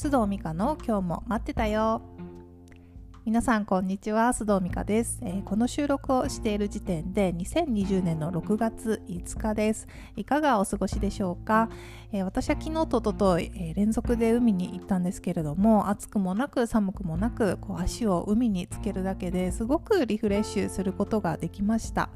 須藤美香の今日も待ってたよ。皆さんこんにちは須藤美香です、えー、この収録をしている時点で2020年の6月5日です。いかがお過ごしでしょうか、えー、私は昨日とおととい、えー、連続で海に行ったんですけれども暑くもなく寒くもなくこう足を海につけるだけですごくリフレッシュすることができました。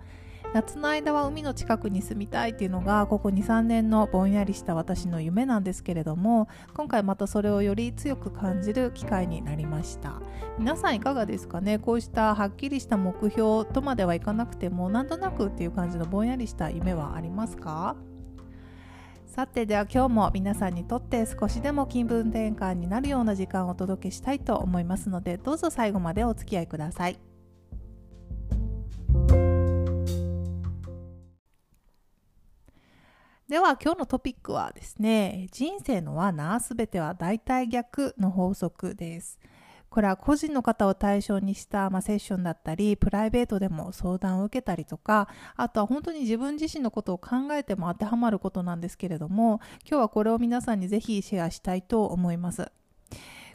夏の間は海の近くに住みたいっていうのがここ23年のぼんやりした私の夢なんですけれども今回またそれをより強く感じる機会になりました。皆さんいかがですかね？こうしたはっきりした目標とまではいかなくてもなんとなくっていう感じのぼんやりした夢はありますか？さてでは今日も皆さんにとって少しでも気分転換になるような時間をお届けしたいと思いますのでどうぞ最後までお付き合いください。では今日のトピックはですね人生の罠すべては大体逆の法則です。これは個人の方を対象にした、まあ、セッションだったりプライベートでも相談を受けたりとかあとは本当に自分自身のことを考えても当てはまることなんですけれども今日はこれを皆さんにぜひシェアしたいと思います。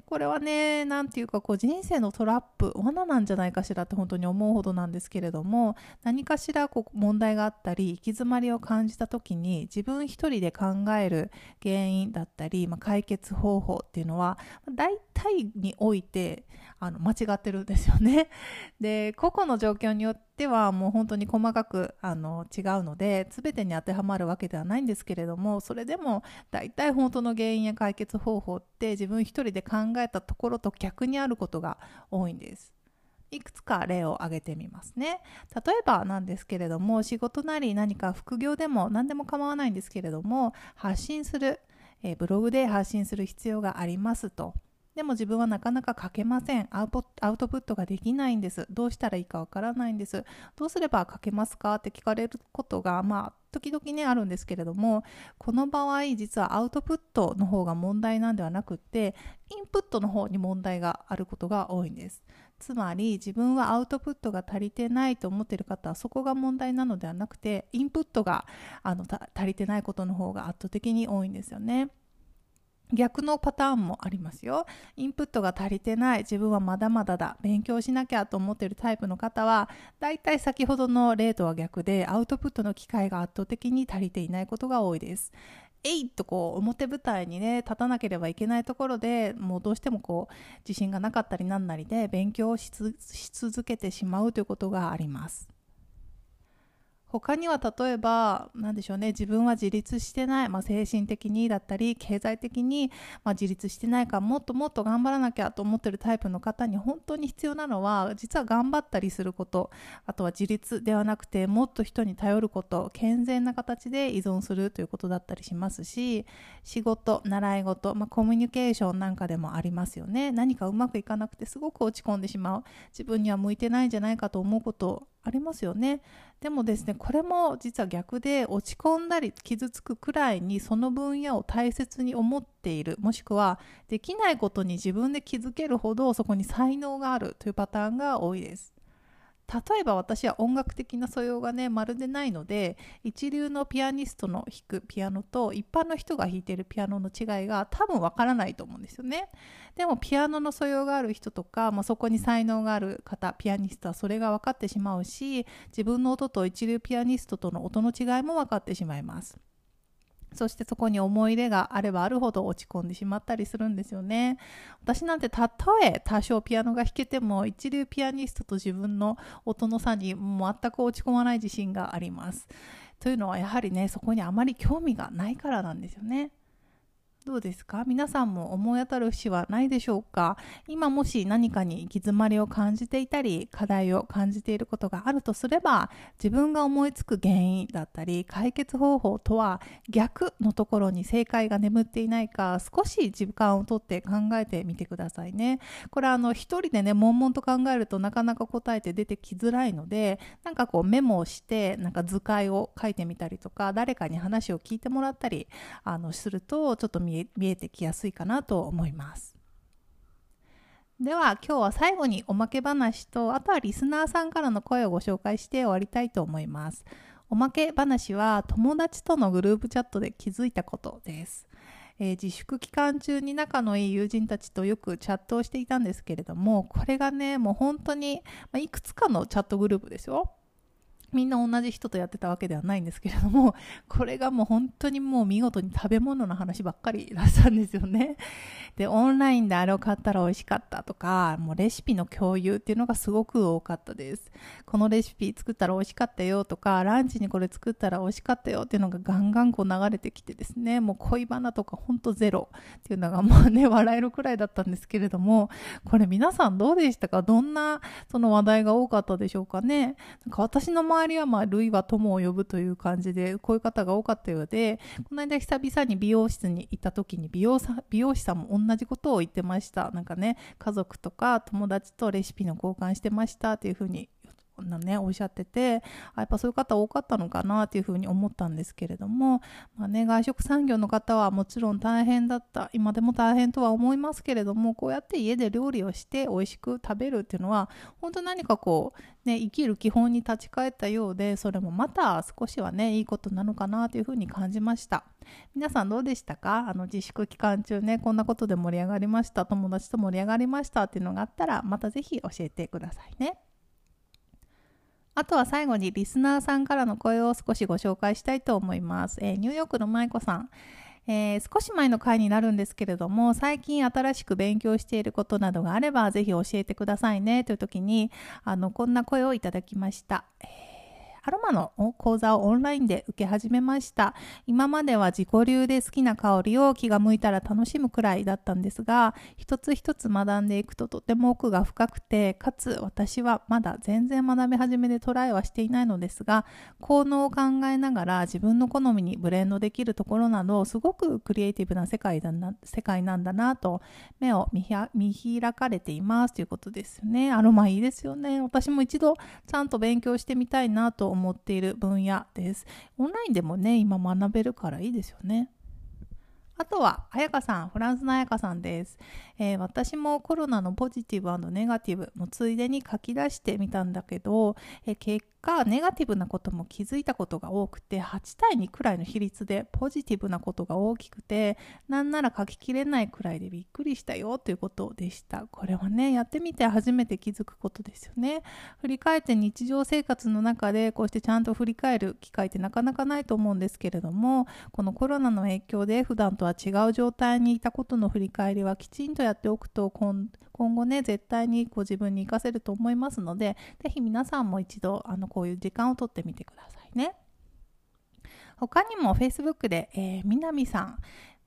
これはね、なんていうかこう人生のトラップ、罠なんじゃないかしらって本当に思うほどなんですけれども、何かしらこう問題があったり、行き詰まりを感じた時に自分一人で考える原因だったり、まあ、解決方法っていうのは、大体においてあの間違ってるんですよね。で、個々の状況によっててはもう本当に細かくあの違うので全てに当てはまるわけではないんですけれどもそれでも大体本当の原因や解決方法って自分一人で考えたところと逆にあることが多いんです。いくつか例を挙げてみますね。例えばなんですけれども仕事なり何か副業でも何でも構わないんですけれども発信する、えブログで発信する必要がありますと。でも自分はなかなか書けません。アウトプットができないんです。どうしたらいいかわからないんです。どうすれば書けますかって聞かれることがまあ時々ねあるんですけれどもこの場合実はアウトプットの方が問題なんではなくってインプットの方に問題があることが多いんです。つまり自分はアウトプットが足りてないと思っている方はそこが問題なのではなくてインプットがあの足りてないことの方が圧倒的に多いんですよね。逆のパターンもありますよ。インプットが足りてない、自分はまだまだだ、勉強しなきゃと思っているタイプの方は、だいたい先ほどの例とは逆で、アウトプットの機会が圧倒的に足りていないことが多いです。えいとこう表舞台にね立たなければいけないところでもうどうしてもこう自信がなかったりなんなりで勉強をし続けてしまうということがあります。他には例えば何でしょうね自分は自立してない、まあ、精神的にだったり経済的に、まあ、自立してないからもっともっと頑張らなきゃと思ってるタイプの方に本当に必要なのは実は頑張ったりすることあとは自立ではなくてもっと人に頼ること健全な形で依存するということだったりしますし仕事習い事、まあ、コミュニケーションなんかでもありますよね。何かうまくいかなくてすごく落ち込んでしまう。自分には向いてないんじゃないかと思うことありますよね。でもですねこれも実は逆で落ち込んだり傷つくくらいにその分野を大切に思っている。もしくはできないことに自分で気づけるほどそこに才能があるというパターンが多いです。例えば私は音楽的な素養がねまるでないので一流のピアニストの弾くピアノと一般の人が弾いてるピアノの違いが多分わからないと思うんですよね。でもピアノの素養がある人とか、まあ、そこに才能がある方ピアニストはそれが分かってしまうし自分の音と一流ピアニストとの音の違いも分かってしまいます。そしてそこに思い入れがあればあるほど落ち込んでしまったりするんですよね。私なんてたとえ多少ピアノが弾けても一流ピアニストと自分の音の差に全く落ち込まない自信があります。というのはやはりねそこにあまり興味がないからなんですよね。どうですか？皆さんも思い当たる節はないでしょうか？今もし何かに行き詰まりを感じていたり課題を感じていることがあるとすれば自分が思いつく原因だったり解決方法とは逆のところに正解が眠っていないか少し時間をとって考えてみてくださいね。これはあの一人でね悶々と考えるとなかなか答えて出てきづらいのでなんかこうメモをしてなんか図解を書いてみたりとか誰かに話を聞いてもらったりあのするとちょっと見見えてきやすいかなと思います。では今日は最後におまけ話とあとはリスナーさんからの声をご紹介して終わりたいと思います。おまけ話は友達とのグループチャットで気づいたことです。えー、自粛期間中に仲のいい友人たちとよくチャットをしていたんですけれどもこれがねもう本当に、まあ、いくつかのチャットグループですよみんな同じ人とやってたわけではないんですけれども、これがもう本当にもう見事に食べ物の話ばっかりだったんですよね。で、オンラインであれを買ったら美味しかったとか、もうレシピの共有っていうのがすごく多かったです。このレシピ作ったら美味しかったよとか、ランチにこれ作ったら美味しかったよっていうのがガンガンこう流れてきてですね、もう恋バナとかほんとゼロっていうのがもうね、笑えるくらいだったんですけれども、これ皆さんどうでしたか？どんなその話題が多かったでしょうかね？なんか私の周りはまあ、類は友を呼ぶという感じで、こういう方が多かったようで、この間久々に美容室に行った時に美容さ美容師さんも同じことを言ってました。なんかね、家族とか友達とレシピの交換してましたっていうふうになね、おっしゃっててあやっぱそういう方多かったのかなっていうふうに思ったんですけれども、まあね、外食産業の方はもちろん大変だった今でも大変とは思いますけれどもこうやって家で料理をして美味しく食べるっていうのは本当何かこう、ね、生きる基本に立ち返ったようでそれもまた少しはねいいことなのかなというふうに感じました皆さんどうでしたか？あの自粛期間中ねこんなことで盛り上がりました友達と盛り上がりましたっていうのがあったらまた是非教えてくださいね。あとは最後にリスナーさんからの声を少しご紹介したいと思います。えー、ニューヨークの舞子さん。えー、少し前の回になるんですけれども最近新しく勉強していることなどがあればぜひ教えてくださいねという時にあのこんな声をいただきました。えーアロマの講座をオンラインで受け始めました。今までは自己流で好きな香りを気が向いたら楽しむくらいだったんですが、一つ一つ学んでいくととても奥が深くて、かつ私はまだ全然学び始めでトライはしていないのですが、効能を考えながら自分の好みにブレンドできるところなど、すごくクリエイティブな世界だな世界なんだなと、目を見開かれていますということですよね。アロマいいですよね。私も一度ちゃんと勉強してみたいなと思思っている分野です。オンラインでもね、今学べるからいいですよね。あとは、彩香さん、フランスの彩香さんです、えー、私もコロナのポジティブネガティブもついでに書き出してみたんだけど、えー、結果、ネガティブなことも気づいたことが多くて、8対2くらいの比率でポジティブなことが大きくて、なんなら書ききれないくらいでびっくりしたよということでした。これはね、やってみて初めて気づくことですよね。振り返って日常生活の中でこうしてちゃんと振り返る機会ってなかなかないと思うんですけれども、このコロナの影響で普段とは違う状態にいたことの振り返りはきちんとやっておくと今今後ね絶対にご自分に活かせると思いますので是非皆さんも一度あのこういう時間をとってみてくださいね。他にも Facebook で、えー、南さん、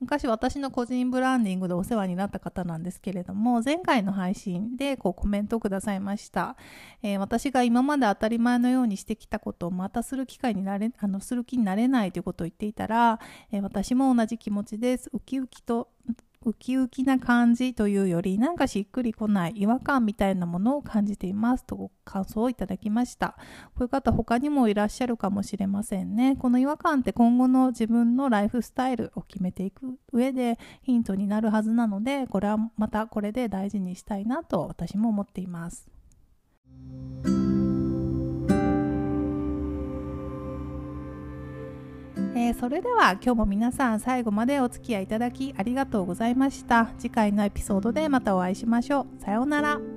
昔私の個人ブランディングでお世話になった方なんですけれども前回の配信でこうコメントをくださいました、えー、私が今まで当たり前のようにしてきたことをまたする機会になれあのする気になれないということを言っていたら、えー、私も同じ気持ちです。ウキウキとウキウキな感じというよりなんかしっくりこない違和感みたいなものを感じていますと感想をいただきました。こういう方他にもいらっしゃるかもしれませんね。この違和感って今後の自分のライフスタイルを決めていく上でヒントになるはずなのでこれはまたこれで大事にしたいなと私も思っています。えー、それでは今日も皆さん最後までお付き合いいただきありがとうございました。次回のエピソードでまたお会いしましょう。さようなら。